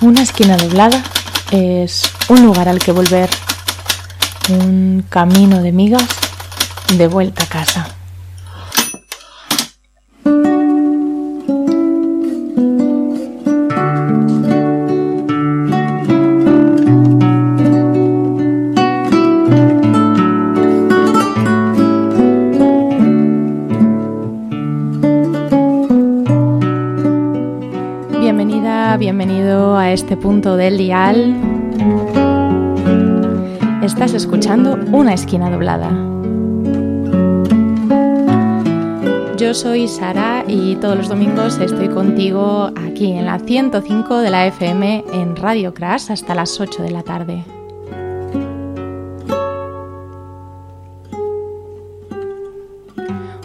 Una esquina doblada es un lugar al que volver, un camino de migas de vuelta a casa. Punto del dial. Estás escuchando Una esquina doblada. Yo soy Sara y todos los domingos estoy contigo aquí en la 105 de la FM en Radio Crash hasta las 8 de la tarde.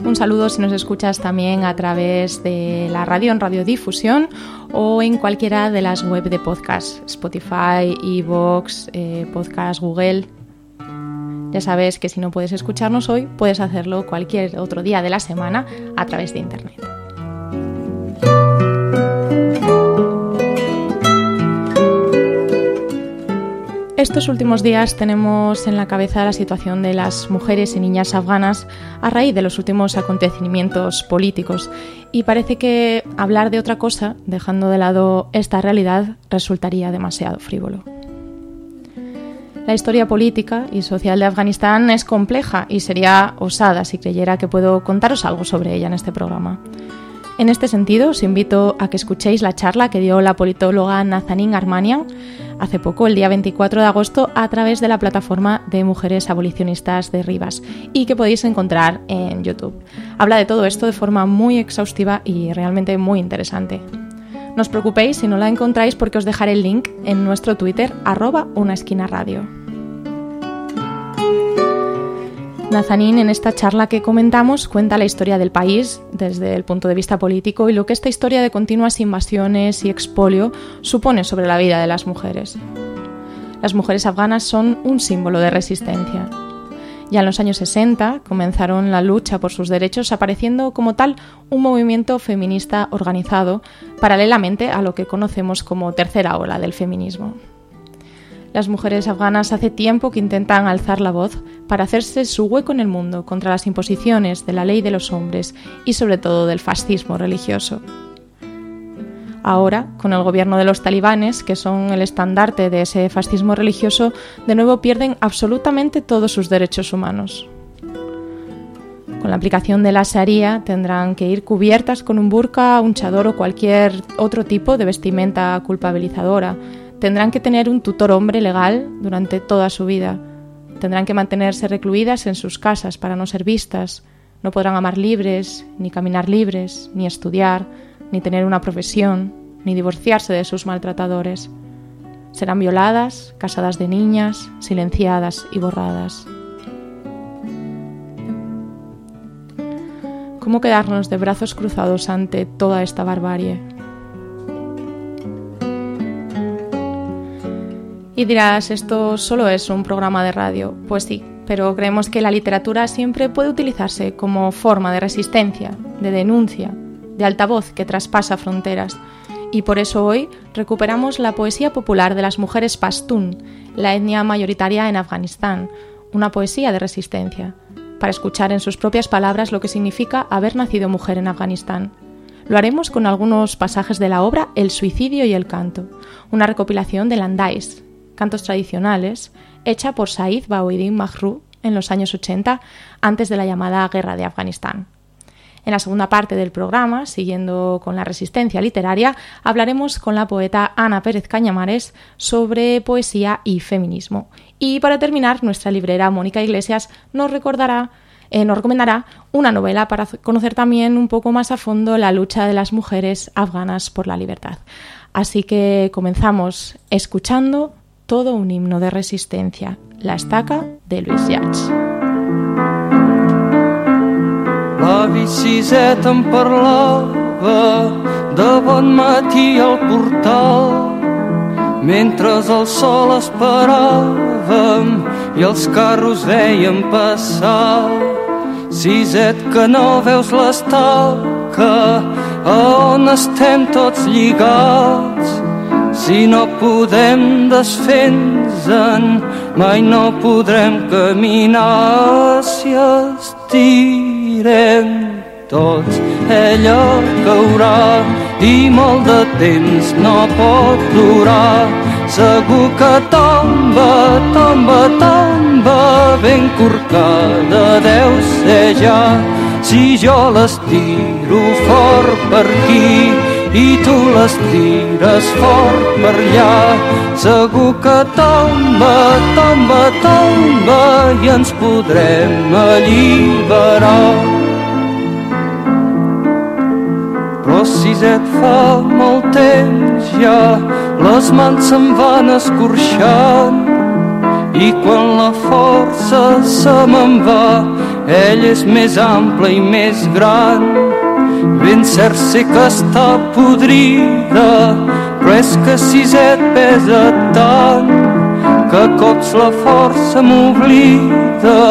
Un saludo si nos escuchas también a través de la radio en radiodifusión o en cualquiera de las web de podcast, Spotify, Evox, eh, Podcast Google. Ya sabes que si no puedes escucharnos hoy, puedes hacerlo cualquier otro día de la semana a través de Internet. Estos últimos días tenemos en la cabeza la situación de las mujeres y niñas afganas a raíz de los últimos acontecimientos políticos y parece que hablar de otra cosa, dejando de lado esta realidad, resultaría demasiado frívolo. La historia política y social de Afganistán es compleja y sería osada si creyera que puedo contaros algo sobre ella en este programa. En este sentido, os invito a que escuchéis la charla que dio la politóloga Nazanin Armanian hace poco, el día 24 de agosto, a través de la plataforma de mujeres abolicionistas de Rivas y que podéis encontrar en YouTube. Habla de todo esto de forma muy exhaustiva y realmente muy interesante. No os preocupéis si no la encontráis porque os dejaré el link en nuestro Twitter, arroba una esquina radio. Nazanin en esta charla que comentamos cuenta la historia del país desde el punto de vista político y lo que esta historia de continuas invasiones y expolio supone sobre la vida de las mujeres. Las mujeres afganas son un símbolo de resistencia. Ya en los años 60 comenzaron la lucha por sus derechos apareciendo como tal un movimiento feminista organizado paralelamente a lo que conocemos como tercera ola del feminismo. Las mujeres afganas hace tiempo que intentan alzar la voz para hacerse su hueco en el mundo contra las imposiciones de la ley de los hombres y sobre todo del fascismo religioso. Ahora, con el gobierno de los talibanes, que son el estandarte de ese fascismo religioso, de nuevo pierden absolutamente todos sus derechos humanos. Con la aplicación de la Sharia tendrán que ir cubiertas con un burka, un chador o cualquier otro tipo de vestimenta culpabilizadora, Tendrán que tener un tutor hombre legal durante toda su vida. Tendrán que mantenerse recluidas en sus casas para no ser vistas. No podrán amar libres, ni caminar libres, ni estudiar, ni tener una profesión, ni divorciarse de sus maltratadores. Serán violadas, casadas de niñas, silenciadas y borradas. ¿Cómo quedarnos de brazos cruzados ante toda esta barbarie? Y dirás, esto solo es un programa de radio. Pues sí, pero creemos que la literatura siempre puede utilizarse como forma de resistencia, de denuncia, de altavoz que traspasa fronteras. Y por eso hoy recuperamos la poesía popular de las mujeres pastún, la etnia mayoritaria en Afganistán, una poesía de resistencia, para escuchar en sus propias palabras lo que significa haber nacido mujer en Afganistán. Lo haremos con algunos pasajes de la obra El suicidio y el canto, una recopilación de Landais, cantos tradicionales, hecha por Said Bawidin Mahru en los años 80, antes de la llamada Guerra de Afganistán. En la segunda parte del programa, siguiendo con la resistencia literaria, hablaremos con la poeta Ana Pérez Cañamares sobre poesía y feminismo. Y para terminar, nuestra librera Mónica Iglesias nos recordará eh, nos recomendará una novela para conocer también un poco más a fondo la lucha de las mujeres afganas por la libertad. Así que comenzamos escuchando todo un himno de resistencia, La estaca de Luis Llach. L'avi Siset em parlava de bon matí al portal mentre el sol esperàvem i els carros veiem passar. Siset que no veus l'estaca a on estem tots lligats Si no podem desfent-se'n, mai no podrem caminar si estirem tots. Ella caurà i molt de temps no pot durar. Segur que tomba, tomba, tomba, ben corcada deu ser ja. Si jo l'estiro fort per aquí i tu les tires fort per allà, segur que tomba, tomba, tomba i ens podrem alliberar. Però si et fa molt temps ja, les mans se'n van escorxant i quan la força se me'n va, ell és més ample i més gran. Ben cert sé que està podrida, però és que si et pesa tant que cops la força m'oblida.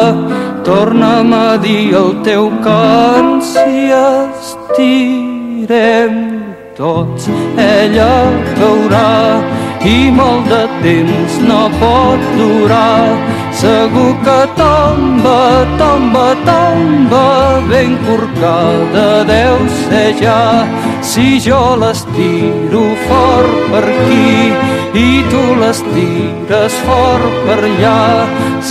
Torna'm a dir el teu cant si estic morirem tots. Ella caurà i molt de temps no pot durar. Segur que tomba, tomba, tomba, ben corcada deu ser ja. Si jo l'estiro fort per aquí i tu les tires fort per allà,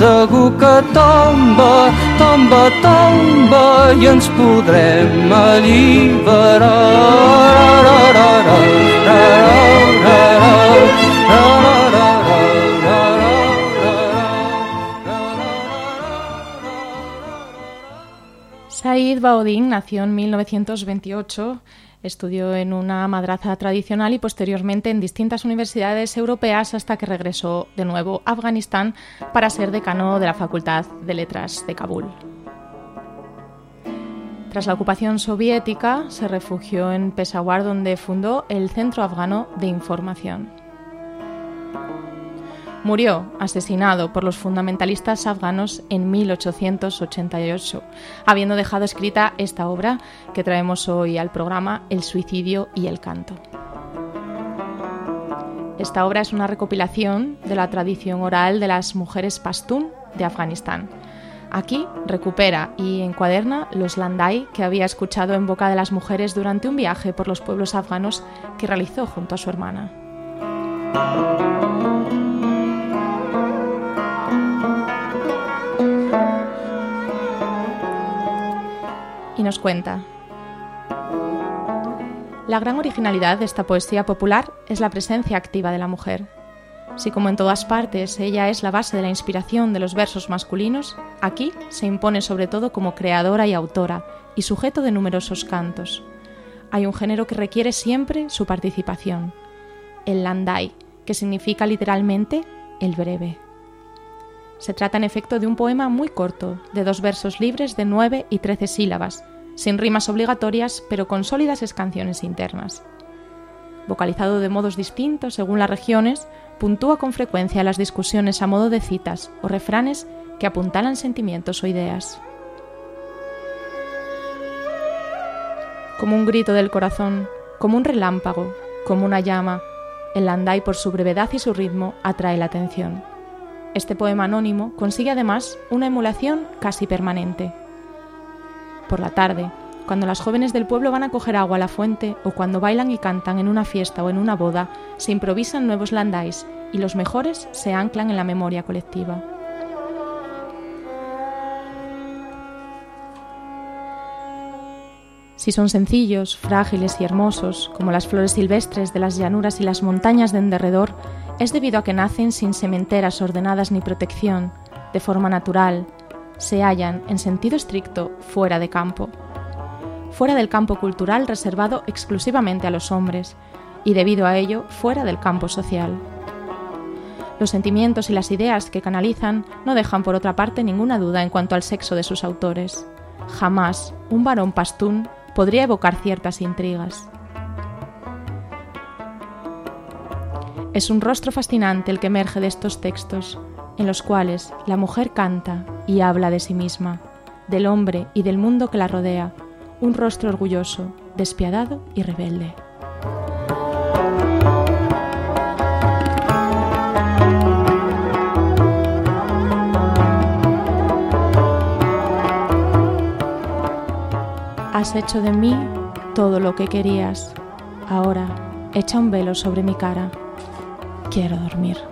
segur que tomba, tomba, tomba i ens podrem alliberar. Said Baudin nació en 1928 Estudió en una madraza tradicional y posteriormente en distintas universidades europeas hasta que regresó de nuevo a Afganistán para ser decano de la Facultad de Letras de Kabul. Tras la ocupación soviética, se refugió en Peshawar donde fundó el Centro Afgano de Información. Murió asesinado por los fundamentalistas afganos en 1888, habiendo dejado escrita esta obra que traemos hoy al programa, El suicidio y el canto. Esta obra es una recopilación de la tradición oral de las mujeres pastún de Afganistán. Aquí recupera y encuaderna los landai que había escuchado en boca de las mujeres durante un viaje por los pueblos afganos que realizó junto a su hermana nos cuenta. La gran originalidad de esta poesía popular es la presencia activa de la mujer. Si como en todas partes ella es la base de la inspiración de los versos masculinos, aquí se impone sobre todo como creadora y autora y sujeto de numerosos cantos. Hay un género que requiere siempre su participación, el landai, que significa literalmente el breve. Se trata en efecto de un poema muy corto, de dos versos libres de nueve y trece sílabas, sin rimas obligatorias, pero con sólidas escanciones internas. Vocalizado de modos distintos según las regiones, puntúa con frecuencia las discusiones a modo de citas o refranes que apuntalan sentimientos o ideas. Como un grito del corazón, como un relámpago, como una llama, el landai por su brevedad y su ritmo atrae la atención. Este poema anónimo consigue además una emulación casi permanente. Por la tarde, cuando las jóvenes del pueblo van a coger agua a la fuente o cuando bailan y cantan en una fiesta o en una boda, se improvisan nuevos landais y los mejores se anclan en la memoria colectiva. Si son sencillos, frágiles y hermosos, como las flores silvestres de las llanuras y las montañas de en derredor, es debido a que nacen sin sementeras ordenadas ni protección, de forma natural, se hallan, en sentido estricto, fuera de campo. Fuera del campo cultural reservado exclusivamente a los hombres, y debido a ello, fuera del campo social. Los sentimientos y las ideas que canalizan no dejan por otra parte ninguna duda en cuanto al sexo de sus autores. Jamás un varón pastún podría evocar ciertas intrigas. Es un rostro fascinante el que emerge de estos textos, en los cuales la mujer canta y habla de sí misma, del hombre y del mundo que la rodea, un rostro orgulloso, despiadado y rebelde. Has hecho de mí todo lo que querías. Ahora echa un velo sobre mi cara. Quiero dormir.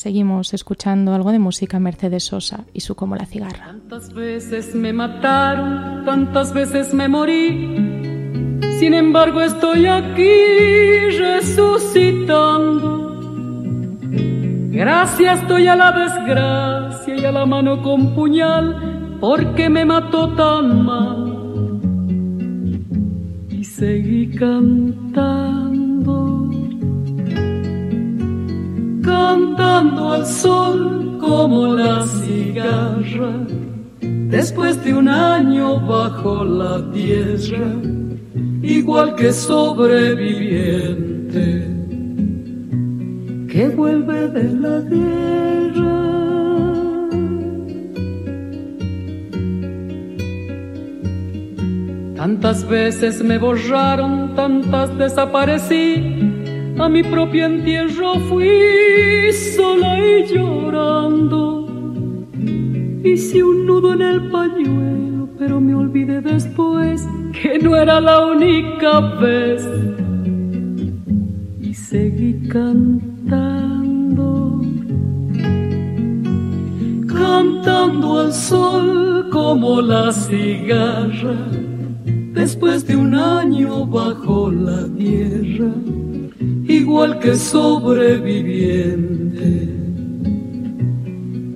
Seguimos escuchando algo de música Mercedes Sosa y su Como la cigarra. Tantas veces me mataron, tantas veces me morí. Sin embargo estoy aquí resucitando. Gracias estoy a la desgracia y a la mano con puñal porque me mató tan mal. Y seguí cantando cantando al sol como la cigarra, después de un año bajo la tierra, igual que sobreviviente que vuelve de la guerra. Tantas veces me borraron, tantas desaparecí a mi propio entierro fui sola y llorando. Hice un nudo en el pañuelo, pero me olvidé después que no era la única vez. Y seguí cantando, cantando al sol como la cigarra, después de un año bajo la tierra igual que sobreviviente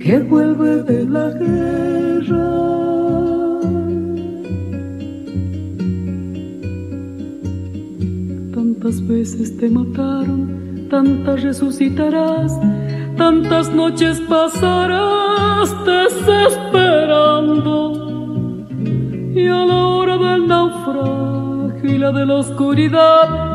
que vuelve de la guerra. Tantas veces te mataron, tantas resucitarás, tantas noches pasarás desesperando. Y a la hora del naufragio y la de la oscuridad,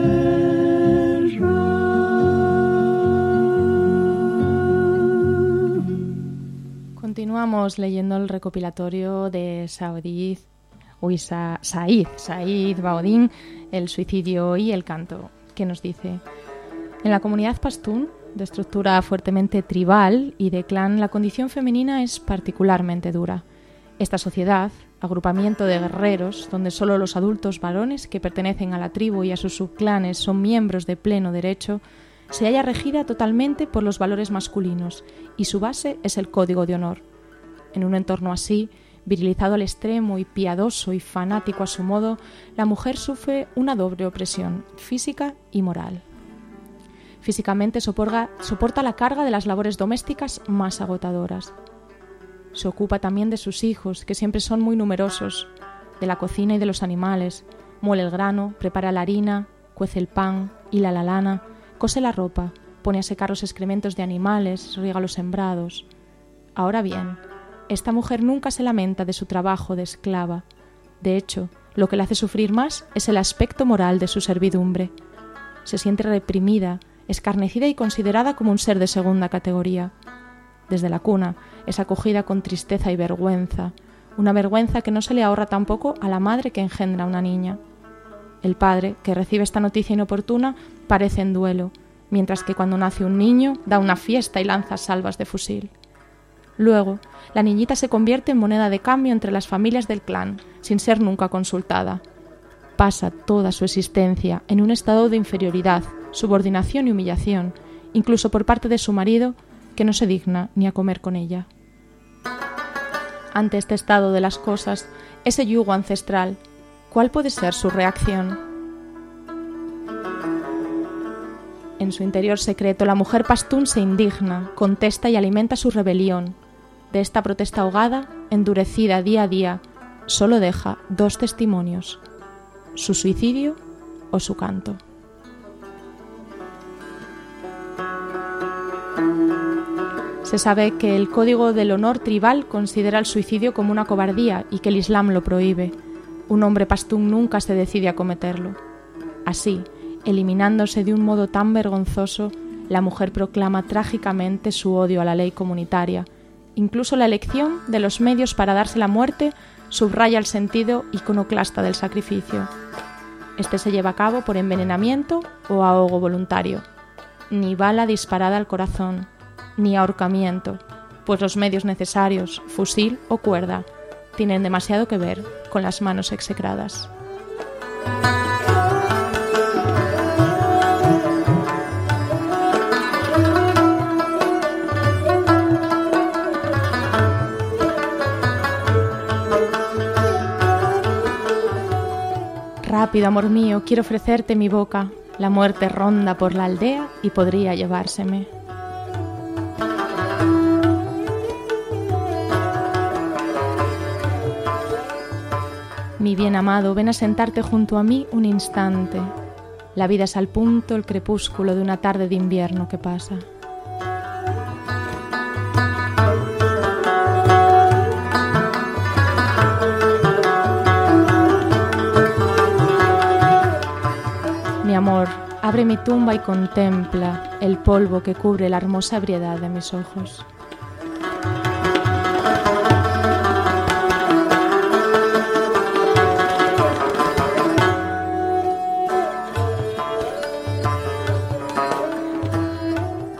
Continuamos leyendo el recopilatorio de Said, Said, Said Baudín, El suicidio y el canto, que nos dice, en la comunidad pastún, de estructura fuertemente tribal y de clan, la condición femenina es particularmente dura. Esta sociedad, agrupamiento de guerreros, donde solo los adultos varones que pertenecen a la tribu y a sus subclanes son miembros de pleno derecho, se halla regida totalmente por los valores masculinos y su base es el código de honor. En un entorno así, virilizado al extremo y piadoso y fanático a su modo, la mujer sufre una doble opresión, física y moral. Físicamente soporta, la carga de las labores domésticas más agotadoras. Se ocupa también de sus hijos, que siempre son muy numerosos, de la cocina y de los animales, muele el grano, prepara la harina, cuece el pan, hila la lana, cose la ropa, pone a secar los excrementos de animales, riega los sembrados. Ahora bien, esta mujer nunca se lamenta de su trabajo de esclava. De hecho, lo que le hace sufrir más es el aspecto moral de su servidumbre. Se siente reprimida, escarnecida y considerada como un ser de segunda categoría. Desde la cuna es acogida con tristeza y vergüenza, una vergüenza que no se le ahorra tampoco a la madre que engendra una niña. El padre, que recibe esta noticia inoportuna, parece en duelo, mientras que cuando nace un niño da una fiesta y lanza salvas de fusil. Luego, la niñita se convierte en moneda de cambio entre las familias del clan, sin ser nunca consultada. Pasa toda su existencia en un estado de inferioridad, subordinación y humillación, incluso por parte de su marido, que no se digna ni a comer con ella. Ante este estado de las cosas, ese yugo ancestral, ¿cuál puede ser su reacción? En su interior secreto, la mujer pastún se indigna, contesta y alimenta su rebelión, de esta protesta ahogada, endurecida día a día, solo deja dos testimonios, su suicidio o su canto. Se sabe que el Código del Honor Tribal considera el suicidio como una cobardía y que el Islam lo prohíbe. Un hombre pastún nunca se decide a cometerlo. Así, eliminándose de un modo tan vergonzoso, la mujer proclama trágicamente su odio a la ley comunitaria. Incluso la elección de los medios para darse la muerte subraya el sentido iconoclasta del sacrificio. Este se lleva a cabo por envenenamiento o ahogo voluntario. Ni bala disparada al corazón, ni ahorcamiento, pues los medios necesarios, fusil o cuerda, tienen demasiado que ver con las manos execradas. Rápido, amor mío, quiero ofrecerte mi boca. La muerte ronda por la aldea y podría llevárseme. Mi bien amado, ven a sentarte junto a mí un instante. La vida es al punto el crepúsculo de una tarde de invierno que pasa. Mi amor, abre mi tumba y contempla el polvo que cubre la hermosa ebriedad de mis ojos.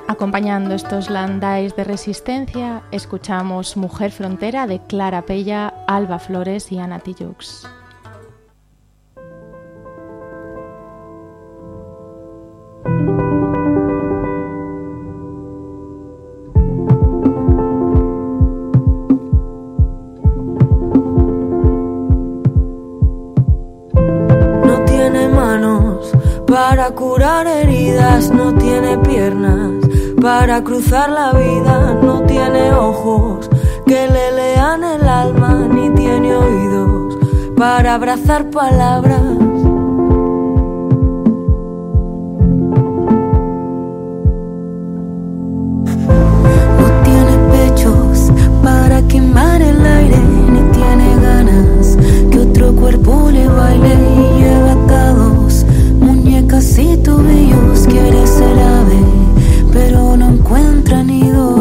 Acompañando estos landais de resistencia, escuchamos Mujer Frontera de Clara Pella, Alba Flores y Ana. Para curar heridas, no tiene piernas. Para cruzar la vida, no tiene ojos. Que le lean el alma, ni tiene oídos. Para abrazar palabras. No tiene pechos para quemar el aire, ni tiene ganas que otro cuerpo le baile y lleva muñecas y tobillos. Quiere ser ave, pero no encuentra nido.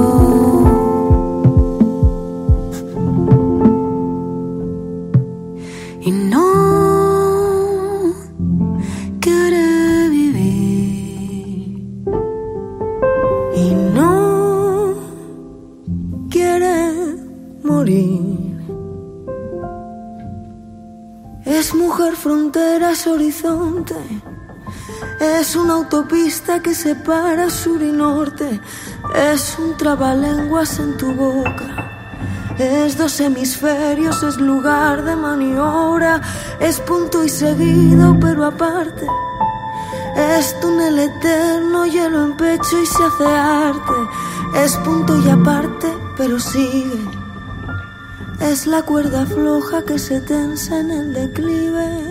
Y no quiere vivir. Y no quiere morir. Es mujer frontera, es horizonte. Es una autopista que separa sur y norte. Es un trabalenguas en tu boca. Es dos hemisferios, es lugar de maniobra. Es punto y seguido, pero aparte. Es túnel eterno, hielo en pecho y se hace arte. Es punto y aparte, pero sigue. Es la cuerda floja que se tensa en el declive.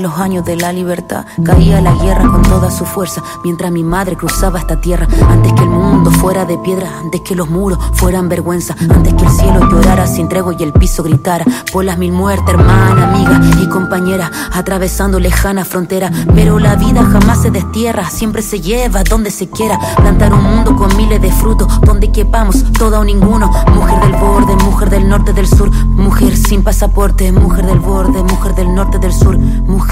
Los años de la libertad. Caía la guerra con toda su fuerza, mientras mi madre cruzaba esta tierra. Antes que el mundo fuera de piedra, antes que los muros fueran vergüenza, antes que el cielo llorara sin tregua y el piso gritara. Por las mil muertes, hermana, amiga y compañera, atravesando lejana frontera. Pero la vida jamás se destierra, siempre se lleva donde se quiera. Plantar un mundo con miles de frutos, donde quepamos, todo o ninguno. Mujer del borde, mujer del norte, del sur, mujer sin pasaporte, mujer del borde, mujer del norte, del sur, mujer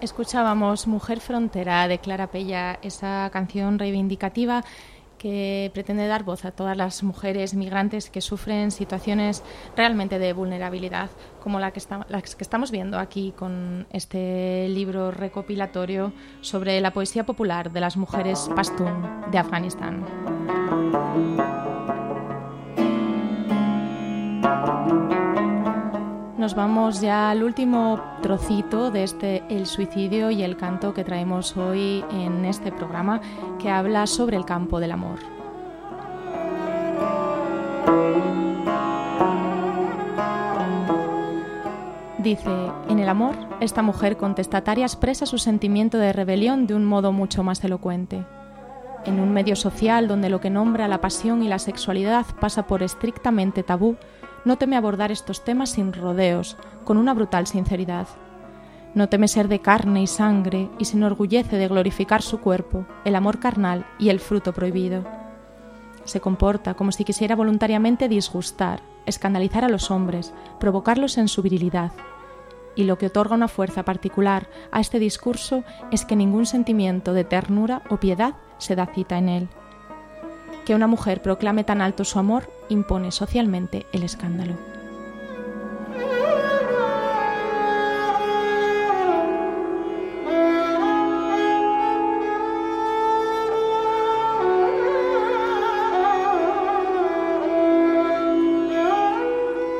Escuchábamos Mujer Frontera de Clara Pella, esa canción reivindicativa que pretende dar voz a todas las mujeres migrantes que sufren situaciones realmente de vulnerabilidad, como la que las que estamos viendo aquí con este libro recopilatorio sobre la poesía popular de las mujeres pastún de Afganistán. Nos vamos ya al último trocito de este El suicidio y el canto que traemos hoy en este programa que habla sobre el campo del amor. Dice, en el amor, esta mujer contestataria expresa su sentimiento de rebelión de un modo mucho más elocuente. En un medio social donde lo que nombra la pasión y la sexualidad pasa por estrictamente tabú, no teme abordar estos temas sin rodeos, con una brutal sinceridad. No teme ser de carne y sangre y se enorgullece de glorificar su cuerpo, el amor carnal y el fruto prohibido. Se comporta como si quisiera voluntariamente disgustar, escandalizar a los hombres, provocarlos en su virilidad. Y lo que otorga una fuerza particular a este discurso es que ningún sentimiento de ternura o piedad se da cita en él que una mujer proclame tan alto su amor impone socialmente el escándalo.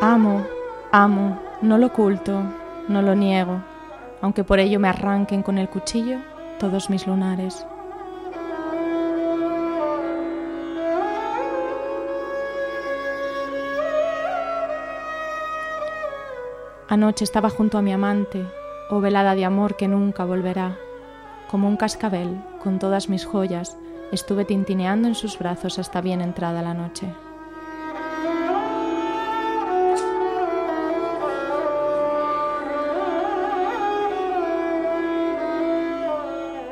Amo, amo, no lo oculto, no lo niego, aunque por ello me arranquen con el cuchillo todos mis lunares. Anoche estaba junto a mi amante, oh velada de amor que nunca volverá. Como un cascabel, con todas mis joyas, estuve tintineando en sus brazos hasta bien entrada la noche.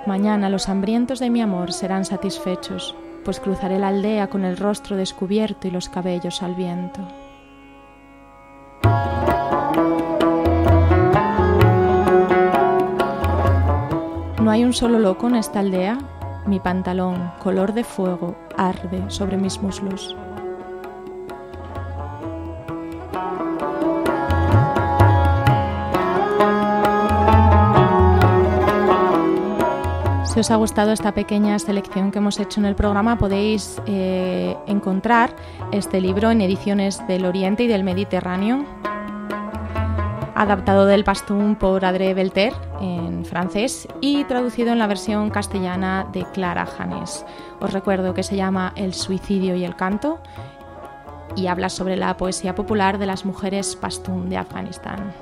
Mañana los hambrientos de mi amor serán satisfechos, pues cruzaré la aldea con el rostro descubierto y los cabellos al viento. Hay un solo loco en esta aldea. Mi pantalón, color de fuego, arde sobre mis muslos. Si os ha gustado esta pequeña selección que hemos hecho en el programa, podéis eh, encontrar este libro en ediciones del Oriente y del Mediterráneo, adaptado del pastún por Adré Belter en francés y traducido en la versión castellana de Clara Janes. Os recuerdo que se llama El suicidio y el canto y habla sobre la poesía popular de las mujeres pastún de Afganistán.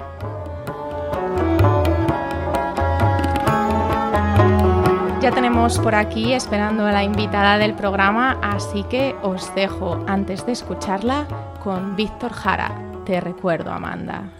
Ya tenemos por aquí esperando a la invitada del programa, así que os dejo antes de escucharla con Víctor Jara. Te recuerdo, Amanda.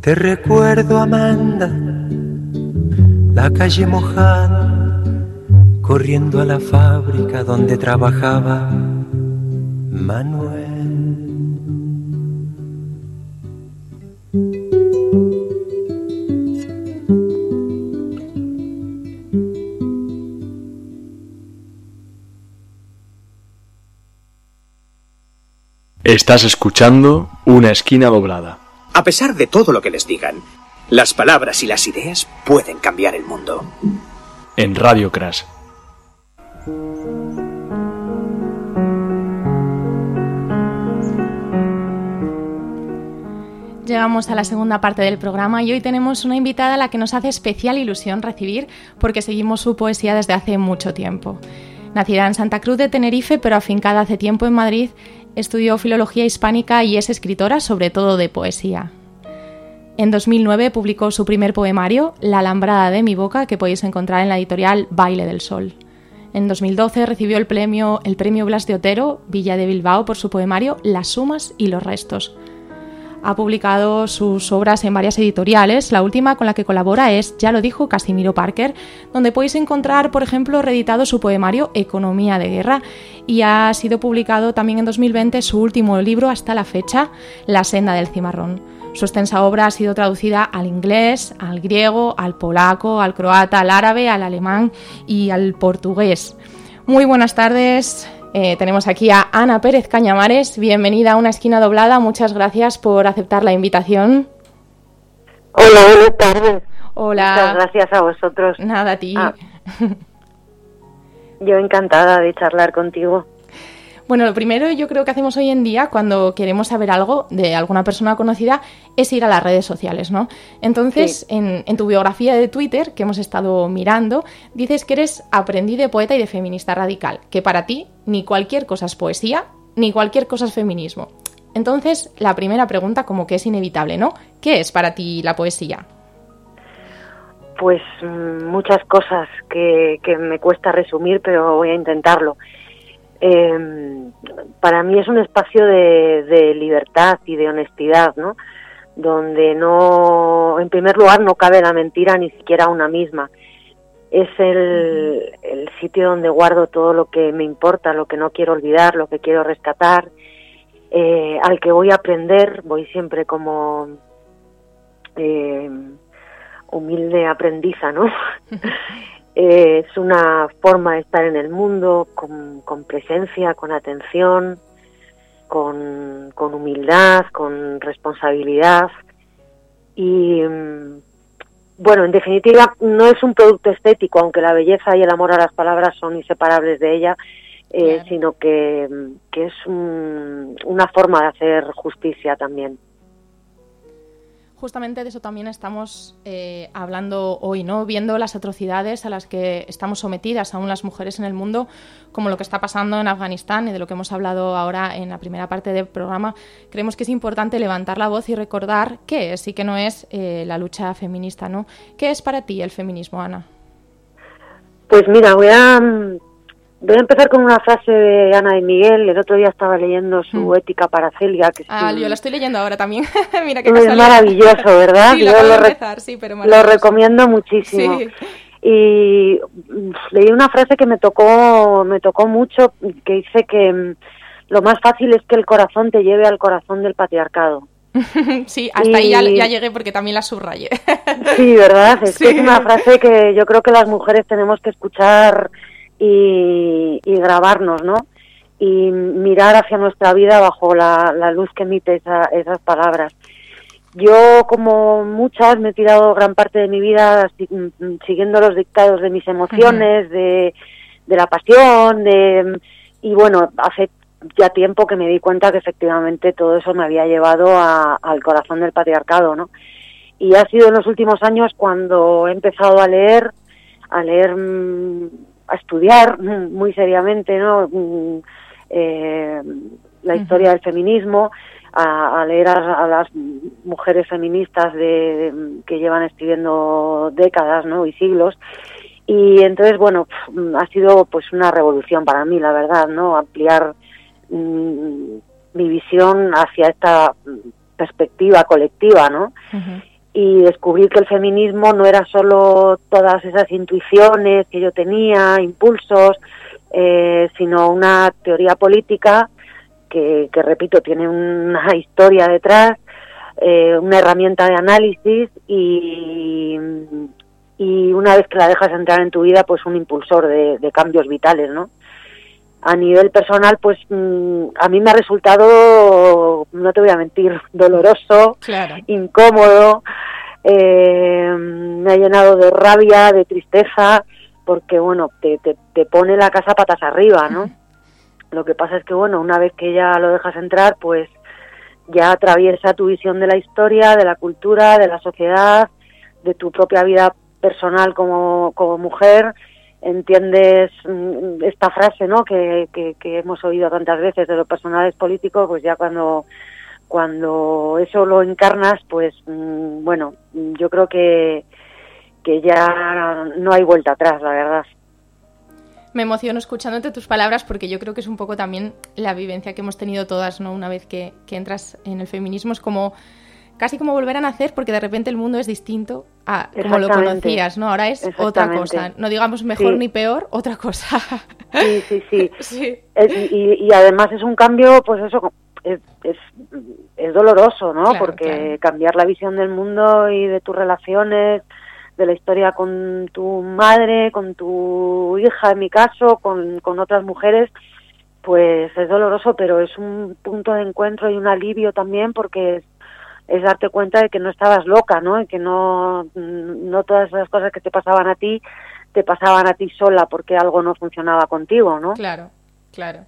Te recuerdo, Amanda, la calle mojada, corriendo a la fábrica donde trabajaba Manuel. Estás escuchando Una esquina doblada. A pesar de todo lo que les digan, las palabras y las ideas pueden cambiar el mundo. En Radio Crash. Llegamos a la segunda parte del programa y hoy tenemos una invitada a la que nos hace especial ilusión recibir porque seguimos su poesía desde hace mucho tiempo. Nacida en Santa Cruz de Tenerife, pero afincada hace tiempo en Madrid, estudió filología hispánica y es escritora sobre todo de poesía. En 2009 publicó su primer poemario, La alambrada de mi boca, que podéis encontrar en la editorial Baile del Sol. En 2012 recibió el premio, el premio Blas de Otero, Villa de Bilbao, por su poemario Las sumas y los restos, ha publicado sus obras en varias editoriales. La última con la que colabora es, ya lo dijo, Casimiro Parker, donde podéis encontrar, por ejemplo, reeditado su poemario Economía de Guerra. Y ha sido publicado también en 2020 su último libro hasta la fecha, La senda del cimarrón. Su extensa obra ha sido traducida al inglés, al griego, al polaco, al croata, al árabe, al alemán y al portugués. Muy buenas tardes, eh, tenemos aquí a Ana Pérez Cañamares. Bienvenida a una esquina doblada. Muchas gracias por aceptar la invitación. Hola, buenas tardes. Hola. Muchas gracias a vosotros. Nada, a ti. Ah. Yo encantada de charlar contigo. Bueno, lo primero yo creo que hacemos hoy en día cuando queremos saber algo de alguna persona conocida es ir a las redes sociales, ¿no? Entonces, en, tu biografía de Twitter, que hemos estado mirando, dices que eres aprendiz de poeta y de feminista radical, que para ti ni cualquier cosa es poesía, ni cualquier cosa es feminismo. Entonces, la primera pregunta como que es inevitable, ¿no? ¿Qué es para ti la poesía? Pues mm, muchas cosas que, que me cuesta resumir, pero voy a intentarlo eh, para mí es un espacio de, libertad y de honestidad, ¿no? Donde no, en primer lugar, no cabe la mentira ni siquiera una misma. Es el, el sitio donde guardo todo lo que me importa, lo que no quiero olvidar, lo que quiero rescatar, eh, al que voy a aprender, voy siempre como eh, humilde aprendiza, ¿no? es una forma de estar en el mundo con, presencia, con atención, con, humildad, con responsabilidad. Y mm, bueno, en definitiva, no es un producto estético, aunque la belleza y el amor a las palabras son inseparables de ella, eh, sino que, es una forma de hacer justicia también. Justamente de eso también estamos eh, hablando hoy, ¿no? Viendo las atrocidades a las que estamos sometidas aún las mujeres en el mundo, como lo que está pasando en Afganistán y de lo que hemos hablado ahora en la primera parte del programa. Creemos que es importante levantar la voz y recordar qué es y qué no es eh, la lucha feminista, ¿no? ¿Qué es para ti el feminismo, Ana? Pues mira, voy a Voy a empezar con una frase de Ana de Miguel. El otro día estaba leyendo su mm. Ética para Celia. Que ah, yo la estoy leyendo ahora también. Mira qué Es maravilloso, ¿verdad? sí, lo, sí, pero lo recomiendo muchísimo. Y leí una frase que me tocó, me tocó mucho, que dice que mm, lo más fácil es que el corazón te lleve al corazón del patriarcado. sí, hasta ahí ya, llegué porque también la subrayé. sí, ¿verdad? Es, que es una frase que yo creo que las mujeres tenemos que escuchar y, grabarnos, ¿no? Y mirar hacia nuestra vida bajo la, luz que emite esas palabras. Yo, como muchas, me he tirado gran parte de mi vida siguiendo los dictados de mis emociones, de, la pasión, de, y bueno, hace ya tiempo que me di cuenta que efectivamente todo eso me había llevado al corazón del patriarcado, ¿no? Y ha sido en los últimos años cuando he empezado a leer, a leer mm, a estudiar muy seriamente ¿no? Mm, eh, la historia del feminismo, a, leer a, las mujeres feministas de, que llevan escribiendo décadas ¿no? y siglos. Y entonces, bueno, ha sido pues una revolución para mí, la verdad, ¿no? Ampliar mm, mi visión hacia esta perspectiva colectiva, ¿no? Y descubrir que el feminismo no era solo todas esas intuiciones que yo tenía, impulsos, eh, sino una teoría política que, repito, tiene una historia detrás, eh, una herramienta de análisis y, y una vez que la dejas entrar en tu vida, pues un impulsor de, de cambios vitales, ¿no? A nivel personal, pues mm, a mí me ha resultado, no te voy a mentir, doloroso, incómodo, eh, me ha llenado de rabia, de tristeza, porque bueno, te, te, pone la casa patas arriba, ¿no? Lo que pasa es que bueno, una vez que ya lo dejas entrar, pues ya atraviesa tu visión de la historia, de la cultura, de la sociedad, de tu propia vida personal como, como mujer entiendes mm, esta frase ¿no? Que, que, hemos oído tantas veces de los personales políticos, pues ya cuando, cuando eso lo encarnas, pues mm, bueno, yo creo que, que ya no hay vuelta atrás, la verdad. Me emociono escuchándote tus palabras porque yo creo que es un poco también la vivencia que hemos tenido todas, ¿no? Una vez que, que entras en el feminismo, es como casi como volver a nacer porque de repente el mundo es distinto a como lo conocías, ¿no? Ahora es otra cosa. No digamos mejor ni peor, otra cosa. Sí, sí, sí. y, además es un cambio, pues eso, es, es, doloroso, ¿no? porque cambiar la visión del mundo y de tus relaciones, de la historia con tu madre, con tu hija, en mi caso, con, con otras mujeres, pues es doloroso, pero es un punto de encuentro y un alivio también porque es darte cuenta de que no estabas loca, ¿no? Y que no, no todas esas cosas que te pasaban a ti te pasaban a ti sola porque algo no funcionaba contigo, ¿no? Claro, claro.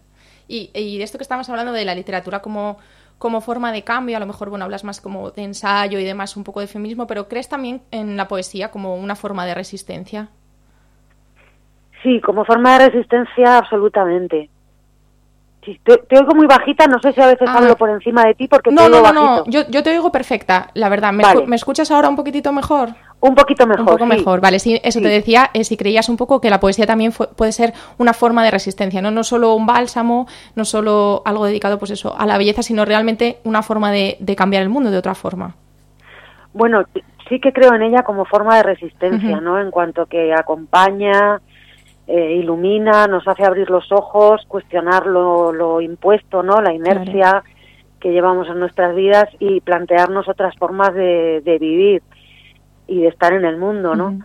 Y, y de esto que estamos hablando de la literatura como, como forma de cambio, a lo mejor, bueno, hablas más como de ensayo y demás, un poco de feminismo, pero ¿crees también en la poesía como una forma de resistencia? Sí, como forma de resistencia, absolutamente te, oigo muy bajita, no sé si a veces ah. hablo por encima de ti porque no, te no, no, no, yo, yo te oigo perfecta, la verdad. ¿Me, escuchas ahora un poquitito mejor? Un poquito mejor. Un poco mejor, vale. Sí, eso te decía, eh, si creías un poco que la poesía también puede ser una forma de resistencia, ¿no? No solo un bálsamo, no solo algo dedicado, pues eso, a la belleza, sino realmente una forma de, cambiar el mundo de otra forma. Bueno, sí que creo en ella como forma de resistencia, ¿no? En cuanto que acompaña, eh, ilumina, nos hace abrir los ojos, cuestionar lo, impuesto, ¿no? La inercia que llevamos en nuestras vidas y plantearnos otras formas de, vivir y de estar en el mundo, ¿no?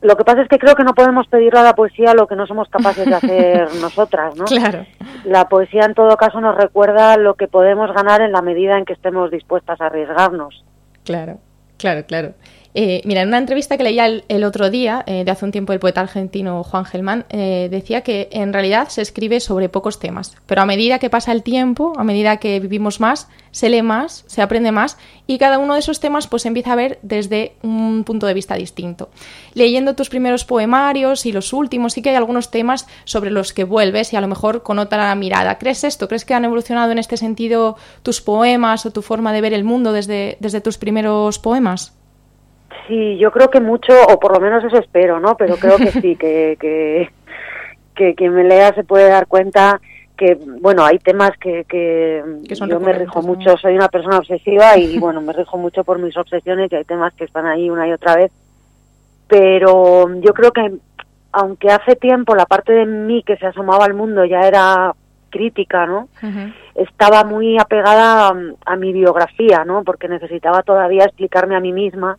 Lo que pasa es que creo que no podemos pedirle a la poesía lo que no somos capaces de hacer nosotras, ¿no? Claro. La poesía en todo caso nos recuerda lo que podemos ganar en la medida en que estemos dispuestas a arriesgarnos. Claro, claro, claro. Eh, mira, en una entrevista que leía el, otro día, eh, de hace un tiempo, el poeta argentino Juan Gelman, eh, decía que en realidad se escribe sobre pocos temas, pero a medida que pasa el tiempo, a medida que vivimos más, se lee más, se aprende más y cada uno de esos temas pues empieza a ver desde un punto de vista distinto. Leyendo tus primeros poemarios y los últimos, sí que hay algunos temas sobre los que vuelves y a lo mejor con otra mirada. ¿Crees esto? ¿Crees que han evolucionado en este sentido tus poemas o tu forma de ver el mundo desde, desde tus primeros poemas? Sí, yo creo que mucho, o por lo menos eso espero, ¿no? Pero creo que sí, que, que, que quien me lea se puede dar cuenta que, bueno, hay temas que, que, yo me rijo mucho, soy una persona obsesiva y, bueno, me rijo mucho por mis obsesiones y hay temas que están ahí una y otra vez. Pero yo creo que, aunque hace tiempo la parte de mí que se asomaba al mundo ya era crítica, ¿no? Estaba muy apegada a, a mi biografía, ¿no? Porque necesitaba todavía explicarme a mí misma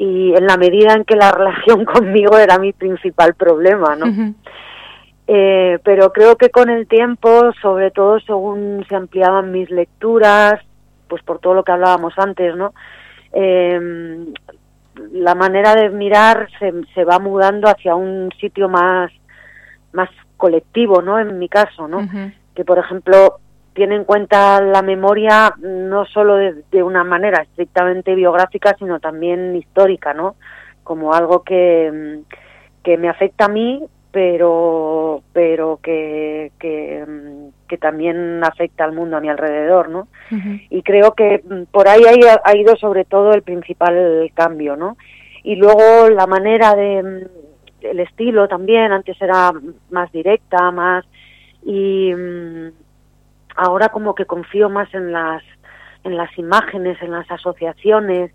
y en la medida en que la relación conmigo era mi principal problema, ¿no? eh, pero creo que con el tiempo, sobre todo según se ampliaban mis lecturas, pues por todo lo que hablábamos antes, ¿no? Eh, la manera de mirar se, se va mudando hacia un sitio más, más colectivo, ¿no? En mi caso, ¿no? Que, por ejemplo, tiene en cuenta la memoria no solo de, una manera estrictamente biográfica, sino también histórica, ¿no? Como algo que, mm, que me afecta a mí, pero, pero que, que, mm, que también afecta al mundo a mi alrededor, ¿no? Y creo que mm, por ahí ha, ido sobre todo el principal cambio, ¿no? Y luego la manera de, el estilo también, antes era más directa, más, y, ahora como que confío más en las en las imágenes, en las asociaciones,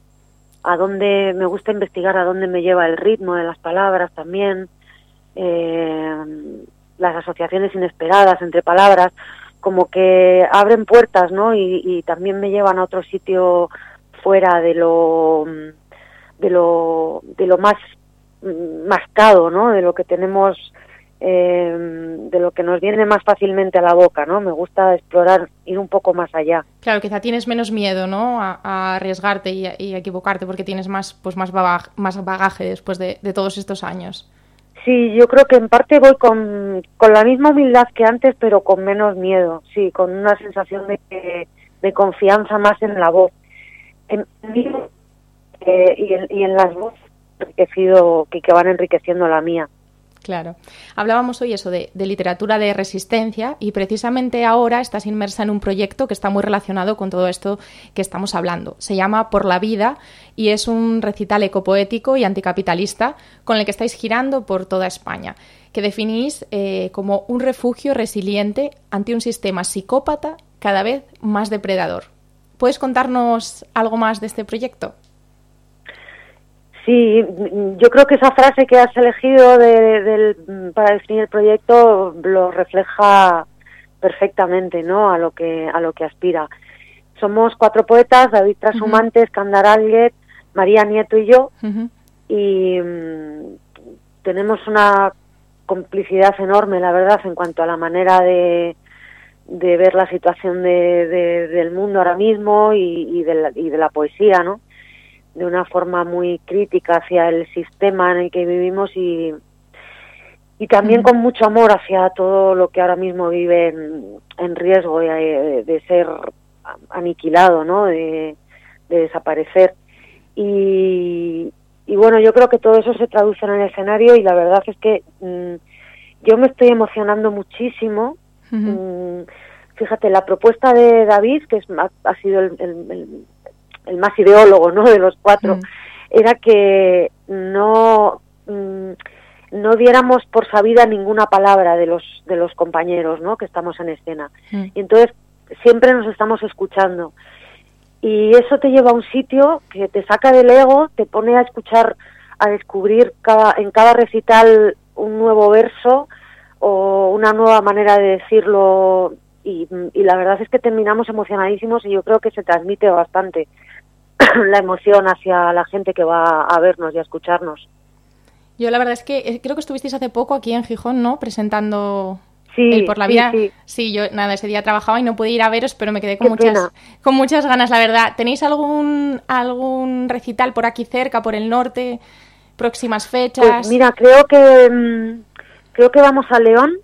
a dónde me gusta investigar, a dónde me lleva el ritmo de las palabras también, eh, las asociaciones inesperadas entre palabras, como que abren puertas, ¿no? Y, también me llevan a otro sitio fuera de lo de lo de lo más mascado, ¿no? De lo que tenemos eh, de lo que nos viene más fácilmente a la boca, ¿no? Me gusta explorar, ir un poco más allá. Claro, quizá tienes menos miedo, ¿no? A, arriesgarte y a, equivocarte porque tienes más, pues más, bagaje, más bagaje después de, todos estos años. Sí, yo creo que en parte voy con, con la misma humildad que antes, pero con menos miedo, sí, con una sensación de, de confianza más en la voz. En, eh, y, en, y en las voces que, que van enriqueciendo la mía. Claro. Hablábamos hoy eso de, literatura de resistencia y precisamente ahora estás inmersa en un proyecto que está muy relacionado con todo esto que estamos hablando. Se llama Por la Vida y es un recital ecopoético y anticapitalista con el que estáis girando por toda España, que definís eh, como un refugio resiliente ante un sistema psicópata cada vez más depredador. ¿Puedes contarnos algo más de este proyecto? Sí, yo creo que esa frase que has elegido para definir el proyecto lo refleja perfectamente, ¿no? A lo que a lo que aspira. Somos cuatro poetas: David Trashumantes, uh María Nieto y yo, y mm, tenemos una complicidad enorme, la verdad, en cuanto a la manera de, de ver la situación de, del mundo ahora mismo y, de la, y de la poesía, ¿no? De una forma muy crítica hacia el sistema en el que vivimos y, y también con mucho amor hacia todo lo que ahora mismo vive en, riesgo de, ser aniquilado, ¿no? De, desaparecer. Y, y, bueno, yo creo que todo eso se traduce en el escenario y la verdad es que mm, yo me estoy emocionando muchísimo. Mm, fíjate, la propuesta de David, que es, ha, sido el, el más ideólogo ¿no? de los cuatro, mm. era que no, mm, no diéramos por sabida ninguna palabra de los, de los compañeros ¿no? que estamos en escena. Mm. Y entonces siempre nos estamos escuchando. Y eso te lleva a un sitio que te saca del ego, te pone a escuchar, a descubrir cada, en cada recital un nuevo verso o una nueva manera de decirlo y, y, la verdad es que terminamos emocionadísimos y yo creo que se transmite bastante. la emoción hacia la gente que va a vernos y a escucharnos. Yo la verdad es que eh, creo que estuvisteis hace poco aquí en Gijón, ¿no? Presentando... sí, por la vida. Sí, yo nada, ese día trabajaba y no pude ir a veros, pero me quedé con muchas con muchas ganas, la verdad. ¿Tenéis algún algún recital por aquí cerca, por el norte, próximas fechas? Pues mira, creo que mm, creo que vamos a León.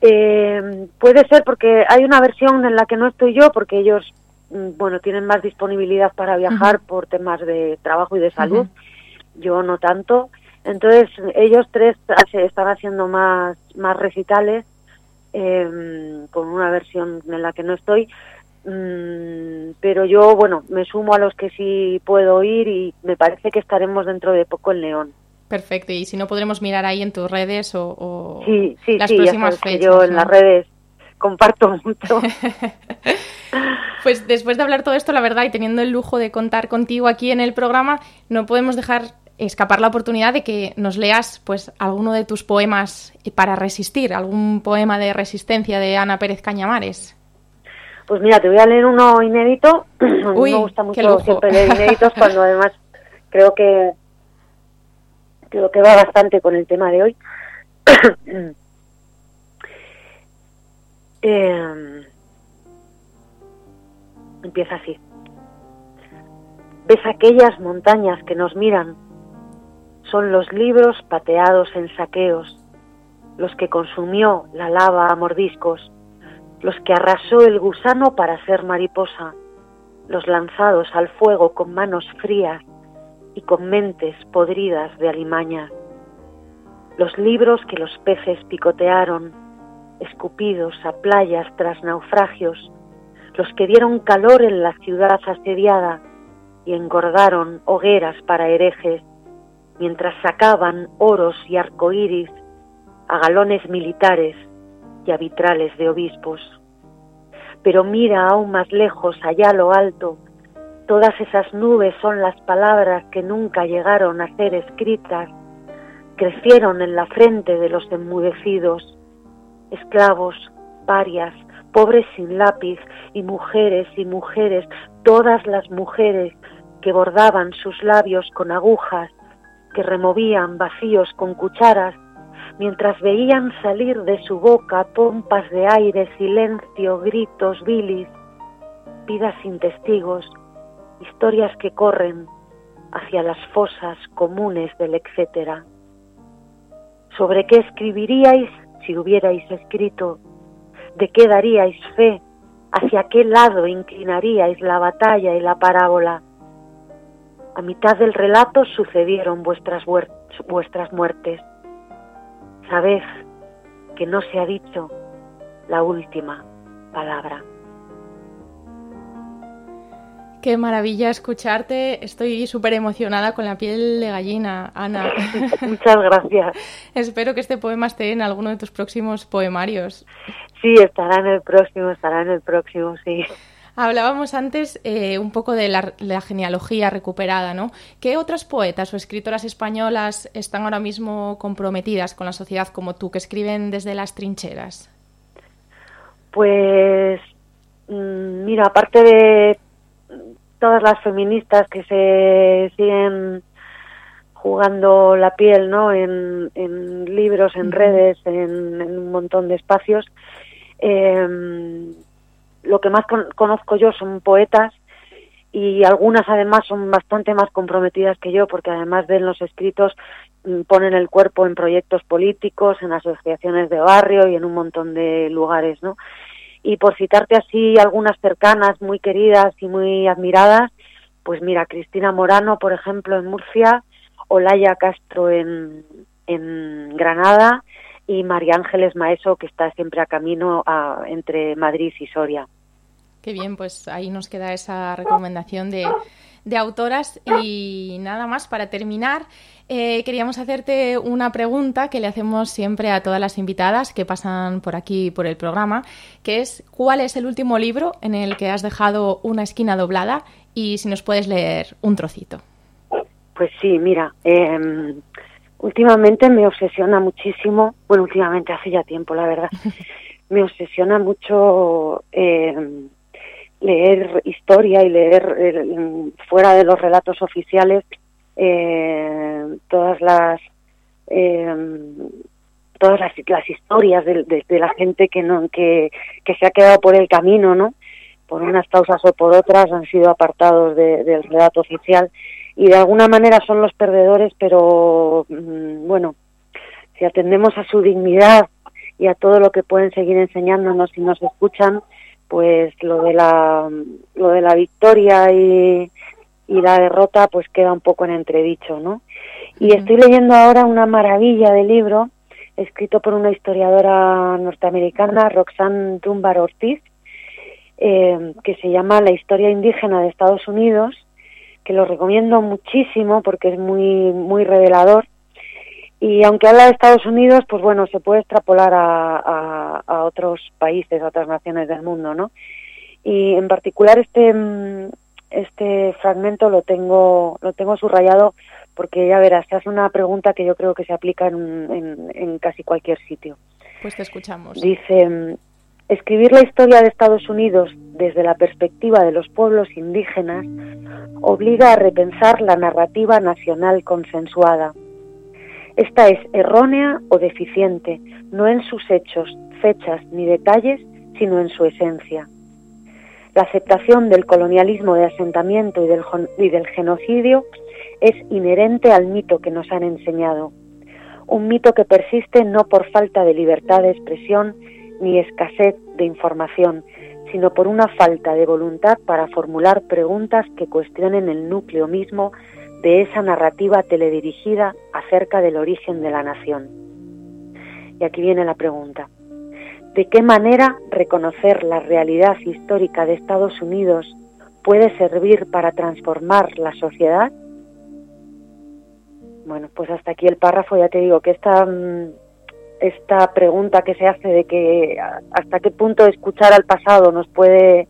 Eh, puede ser porque hay una versión en la que no estoy yo, porque ellos, bueno, tienen más disponibilidad para viajar por temas de trabajo y de salud. Yo no tanto. Entonces, ellos tres están haciendo más, más recitales em, con una versión en la que no estoy. Mm, pero yo, bueno, me sumo a los que sí puedo ir y me parece que estaremos dentro de poco en León. Perfecto, y si no podremos mirar ahí en tus redes o, sí, sí, las próximas fechas. yo en las redes comparto mucho. pues después de hablar todo esto, la verdad, y teniendo el lujo de contar contigo aquí en el programa, no podemos dejar escapar la oportunidad de que nos leas pues alguno de tus poemas para resistir, algún poema de resistencia de Ana Pérez Cañamares. Pues mira, te voy a leer uno inédito. Uy, me gusta mucho siempre leer inéditos cuando además creo que creo que va bastante con el tema de hoy. Em, empieza así. ¿Ves aquellas montañas que nos miran? Son los libros pateados en saqueos, los que consumió la lava a mordiscos, los que arrasó el gusano para ser mariposa, los lanzados al fuego con manos frías y con mentes podridas de alimaña. Los libros que los peces picotearon, escupidos a playas tras naufragios, los que dieron calor en la ciudad asediada y engordaron hogueras para herejes, mientras sacaban oros y arcoíris a galones militares y a vitrales de obispos. Pero mira aún más lejos, allá lo alto, Todas esas nubes son las palabras que nunca llegaron a ser escritas, crecieron en la frente de los enmudecidos, esclavos, parias, pobres sin lápiz, y mujeres y mujeres, todas las mujeres que bordaban sus labios con agujas, que removían vacíos con cucharas, mientras veían salir de su boca pompas de aire, silencio, gritos, bilis, vidas sin testigos, historias que corren hacia las fosas comunes del etcétera. ¿Sobre qué escribiríais si hubierais escrito? ¿De qué daríais fe? ¿Hacia qué lado inclinaríais la batalla y la parábola? A mitad del relato sucedieron vuestras, vuestras muertes. Sabed que no se ha dicho la última palabra. Qué maravilla escucharte. Estoy súper emocionada con la piel de gallina, Ana. Muchas gracias. Espero que este poema esté en alguno de tus próximos poemarios. Sí, estará en el próximo, estará en el próximo, sí. Hablábamos antes eh, un poco de la, la, genealogía recuperada, ¿no? ¿Qué otras poetas o escritoras españolas están ahora mismo comprometidas con la sociedad como tú, que escriben desde las trincheras? Pues, mm, mira, aparte de todas las feministas que se siguen jugando la piel, ¿no? En, libros, en redes, en, un montón de espacios. Em, lo que más conozco yo son poetas y algunas además son bastante más comprometidas que yo porque además de en los escritos mm, ponen el cuerpo en proyectos políticos, en asociaciones de barrio y en un montón de lugares, ¿no? Y por citarte así algunas cercanas, muy queridas y muy admiradas, pues mira, Cristina Morano, por ejemplo, en Murcia, Olaya Castro en, en Granada y María Ángeles Maeso, que está siempre a camino a, entre Madrid y Soria. Qué bien, pues ahí nos queda esa recomendación de, de autoras. Y nada más, para terminar, eh, queríamos hacerte una pregunta que le hacemos siempre a todas las invitadas que pasan por aquí por el programa, que es ¿cuál es el último libro en el que has dejado una esquina doblada? Y si nos puedes leer un trocito. Pues sí, mira, em, últimamente me obsesiona muchísimo, bueno, últimamente hace ya tiempo, la verdad, me obsesiona mucho em, leer historia y leer fuera de los relatos oficiales eh, todas las eh, todas las, historias de, de, la gente que, no, que, se ha quedado por el camino, ¿no? Por unas causas o por otras han sido apartados del relato oficial y de alguna manera son los perdedores, pero mm, bueno, si atendemos a su dignidad y a todo lo que pueden seguir enseñándonos si nos escuchan, pues lo de la, lo de la victoria y, y la derrota pues queda un poco en entredicho, ¿no? Y estoy leyendo ahora una maravilla de libro escrito por una historiadora norteamericana, Roxanne Dunbar Ortiz, eh, que se llama La historia indígena de Estados Unidos, que lo recomiendo muchísimo porque es muy, muy revelador. Y aunque habla de Estados Unidos, pues bueno, se puede extrapolar a, a, otros países, a otras naciones del mundo, ¿no? Y en particular este, este fragmento lo tengo, lo tengo subrayado porque ya verás, hace una pregunta que yo creo que se aplica en, en, casi cualquier sitio. Pues te escuchamos. Dice, escribir la historia de Estados Unidos desde la perspectiva de los pueblos indígenas obliga a repensar la narrativa nacional consensuada. Esta es errónea o deficiente, no en sus hechos, fechas ni detalles, sino en su esencia. La aceptación del colonialismo de asentamiento y del, genocidio es inherente al mito que nos han enseñado, un mito que persiste no por falta de libertad de expresión ni escasez de información, sino por una falta de voluntad para formular preguntas que cuestionen el núcleo mismo de esa narrativa teledirigida acerca del origen de la nación. Y aquí viene la pregunta. ¿De qué manera reconocer la realidad histórica de Estados Unidos puede servir para transformar la sociedad? Bueno, pues hasta aquí el párrafo, ya te digo que esta, mm, esta pregunta que se hace de que hasta qué punto escuchar al pasado nos puede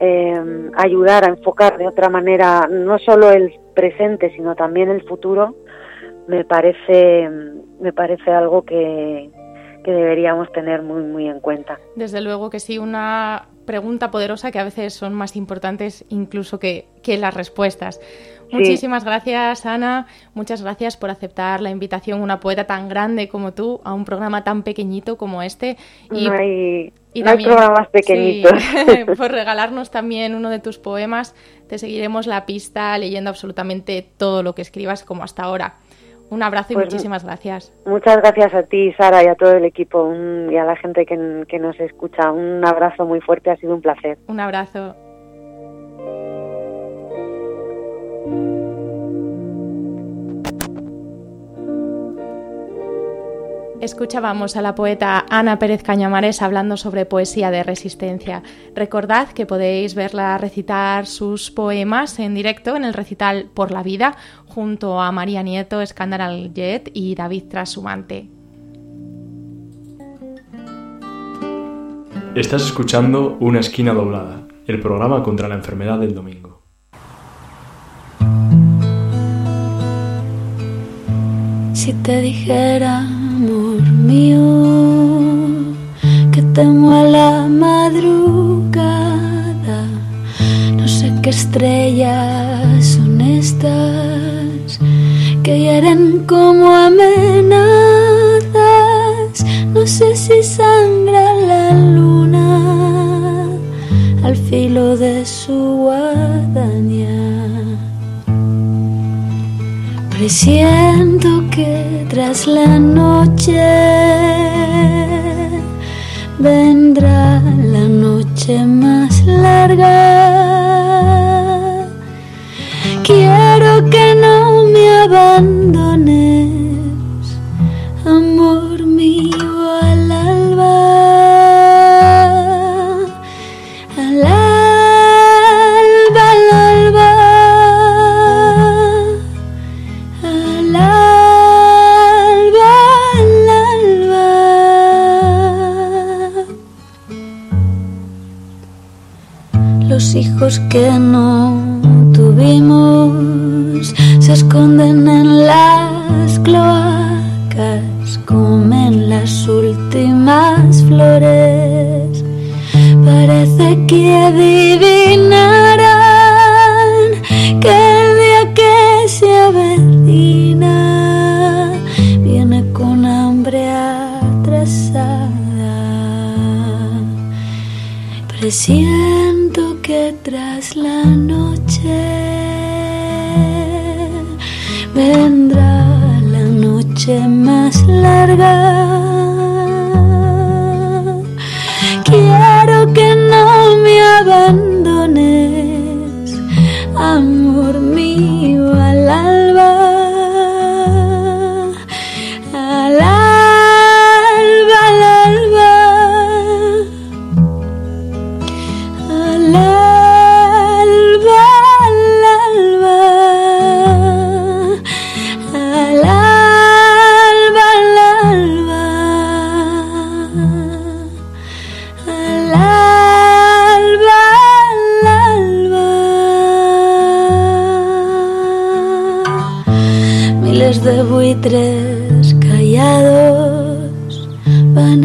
em, ayudar a enfocar de otra manera no solo el presente, sino también el futuro, me parece, me parece algo que, que deberíamos tener muy, muy en cuenta. Desde luego que sí, una pregunta poderosa que a veces son más importantes incluso que, que las respuestas. Muchísimas gracias, Ana. Muchas gracias por aceptar la invitación, una poeta tan grande como tú, a un programa tan pequeñito como este. Y, no hay, y programas pequeñitos. por regalarnos también uno de tus poemas. Te seguiremos la pista leyendo absolutamente todo lo que escribas como hasta ahora. Un abrazo y pues muchísimas gracias. Muchas gracias a ti, Sara, y a todo el equipo y a la gente que, que nos escucha. Un abrazo muy fuerte, ha sido un placer. Un abrazo. Escuchábamos a la poeta Ana Pérez Cañamares hablando sobre poesía de resistencia. Recordad que podéis verla recitar sus poemas en directo en el recital Por la Vida junto a María Nieto, Escándalo Jet y David Trasumante. Estás escuchando Una esquina doblada, el programa contra la enfermedad del domingo. Si te dijera amor mío, que temo a la madrugada. No sé qué estrellas son estas que hieren como amenazas. No sé si sangra la luna al filo de su guadaña. Presiento que tras la noche vendrá la noche más larga. Quiero que no me abandones,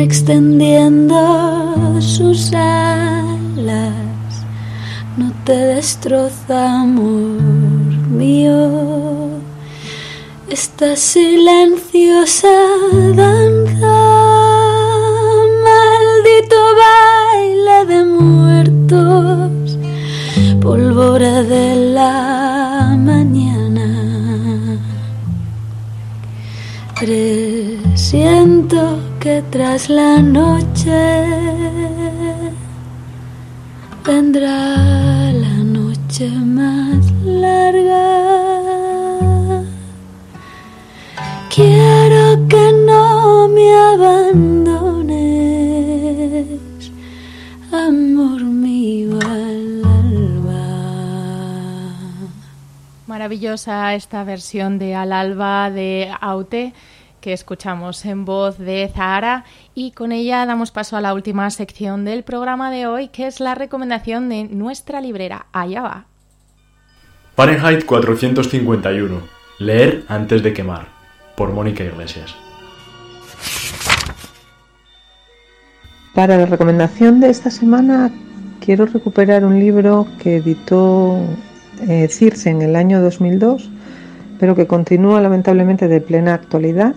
extendiendo sus alas. No te destroza, amor mío, esta silenciosa danza, maldito baile de muertos, pólvora de la mañana. Presiento que tras la noche vendrá la noche más larga. Quiero que no me abandones, amor mío al alba. Maravillosa esta versión de Al alba de Aute que escuchamos en voz de Zahara y con ella damos paso a la última sección del programa de hoy que es la recomendación de nuestra librera. Allá va. Fahrenheit 451. Leer antes de quemar. Por Mónica Iglesias. Para la recomendación de esta semana quiero recuperar un libro que editó eh, Circe en el año 2002, pero que continúa lamentablemente de plena actualidad.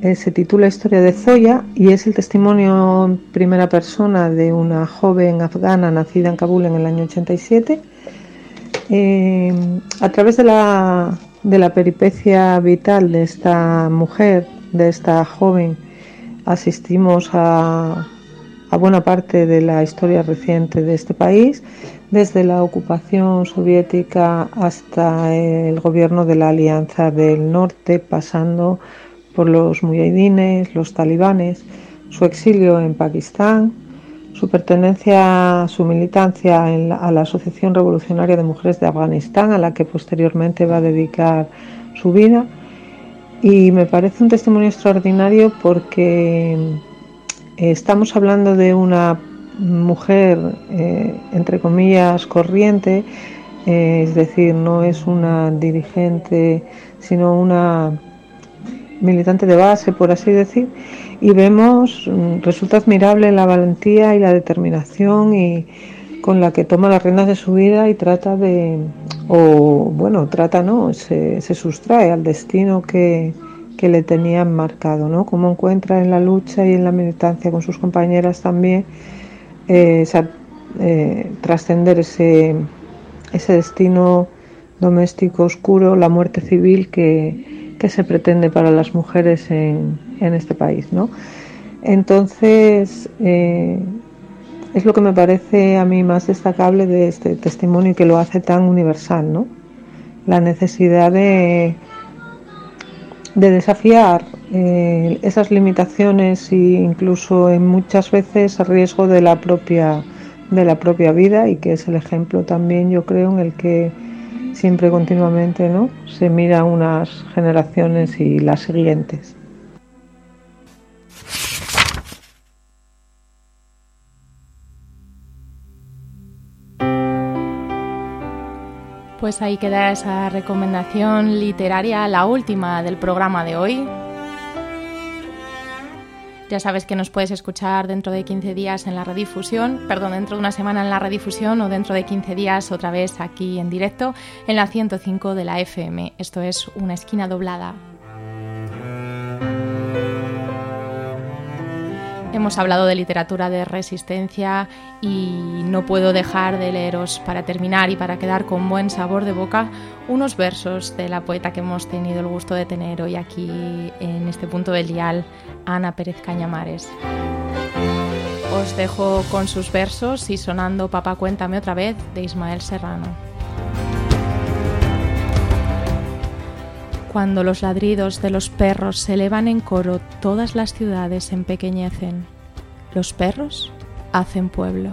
Eh, se titula Historia de Zoya y es el testimonio en primera persona de una joven afgana nacida en Kabul en el año 87. Eh, a través de la, de la peripecia vital de esta mujer, de esta joven, asistimos a, a buena parte de la historia reciente de este país, desde la ocupación soviética hasta el gobierno de la Alianza del Norte, pasando los mujahidines, los talibanes, su exilio en Pakistán, su pertenencia, su militancia a la Asociación Revolucionaria de Mujeres de Afganistán, a la que posteriormente va a dedicar su vida. Y me parece un testimonio extraordinario porque estamos hablando de una mujer, eh, entre comillas, corriente, eh, es decir, no es una dirigente, sino una militante de base, por así decir, y vemos, mm, resulta admirable la valentía y la determinación y con la que toma las riendas de su vida y trata de, o bueno, trata no, se, se sustrae al destino que, que le tenían marcado, ¿no? Cómo encuentra en la lucha y en la militancia con sus compañeras también eh, eh, trascender ese, ese destino doméstico oscuro, la muerte civil que, que se pretende para las mujeres en, en este país, ¿no? Entonces, eh, es lo que me parece a mí más destacable de este testimonio y que lo hace tan universal, ¿no? La necesidad de de desafiar eh, esas limitaciones e incluso muchas veces a riesgo de la propia de la propia vida y que es el ejemplo también yo creo en el que siempre continuamente no se mira unas generaciones y las siguientes Pues ahí queda esa recomendación literaria, la última del programa de hoy. Ya sabes que nos puedes escuchar dentro de 15 días en la redifusión, perdón, dentro de una semana en la redifusión o dentro de 15 días otra vez aquí en directo en la 105 de la FM. Esto es una esquina doblada. Hemos hablado de literatura de resistencia y no puedo dejar de leeros para terminar y para quedar con buen sabor de boca unos versos de la poeta que hemos tenido el gusto de tener hoy aquí en este punto del dial, Ana Pérez Cañamares. Os dejo con sus versos y sonando Papá cuéntame otra vez de Ismael Serrano. Cuando los ladridos de los perros se elevan en coro, todas las ciudades empequeñecen. Los perros hacen pueblo.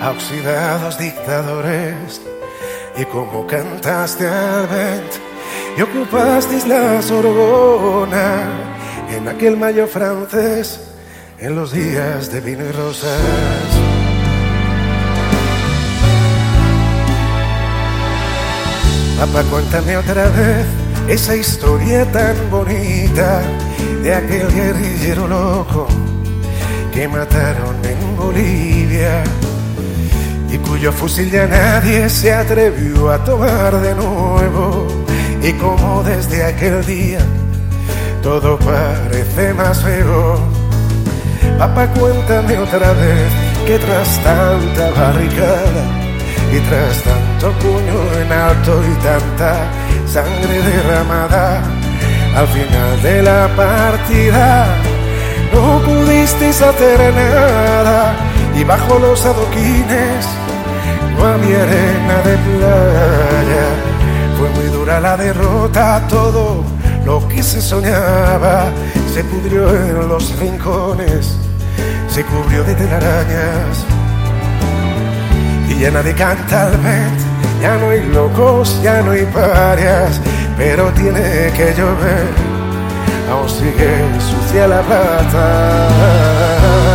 a oxidados dictadores y como cantaste al vent y ocupasteis la Sorbona en aquel mayo francés en los días de vino y rosas. Papá, cuéntame otra vez esa historia tan bonita de aquel guerrillero loco que mataron en Bolivia y cuyo fusil ya nadie se atrevió a tomar de nuevo y como desde aquel día todo parece más feo. Papá, cuéntame otra vez que tras tanta barricada y tras tanto puño en alto y tanta sangre derramada, al final de la partida no pudisteis hacer nada y bajo los adoquines no había arena de playa. Fue muy dura la derrota, todo lo que se soñaba se pudrió en los rincones, se cubrió de telarañas y ya nadie canta al vent, ya no hay locos, ya no hay parias, pero tiene que llover, aún sigue sucia la plata.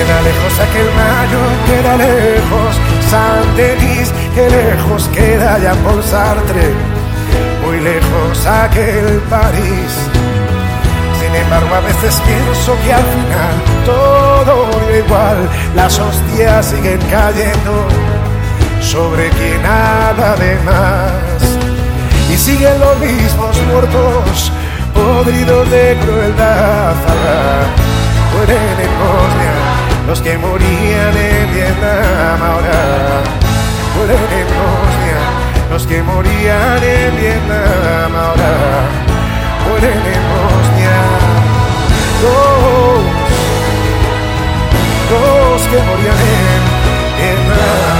Queda lejos aquel mayo, queda lejos San Denis, que lejos queda ya Paul Sartre, muy lejos aquel París. Sin embargo, a veces pienso que al final todo da igual, las hostias siguen cayendo sobre quien habla de más. Y siguen los mismos muertos, podridos de crueldad. Mueren en Bosnia los que morían en Vietnam ahora mueren en Bosnia, los que morían en Vietnam ahora mueren en Bosnia. Los, los que morían en Vietnam.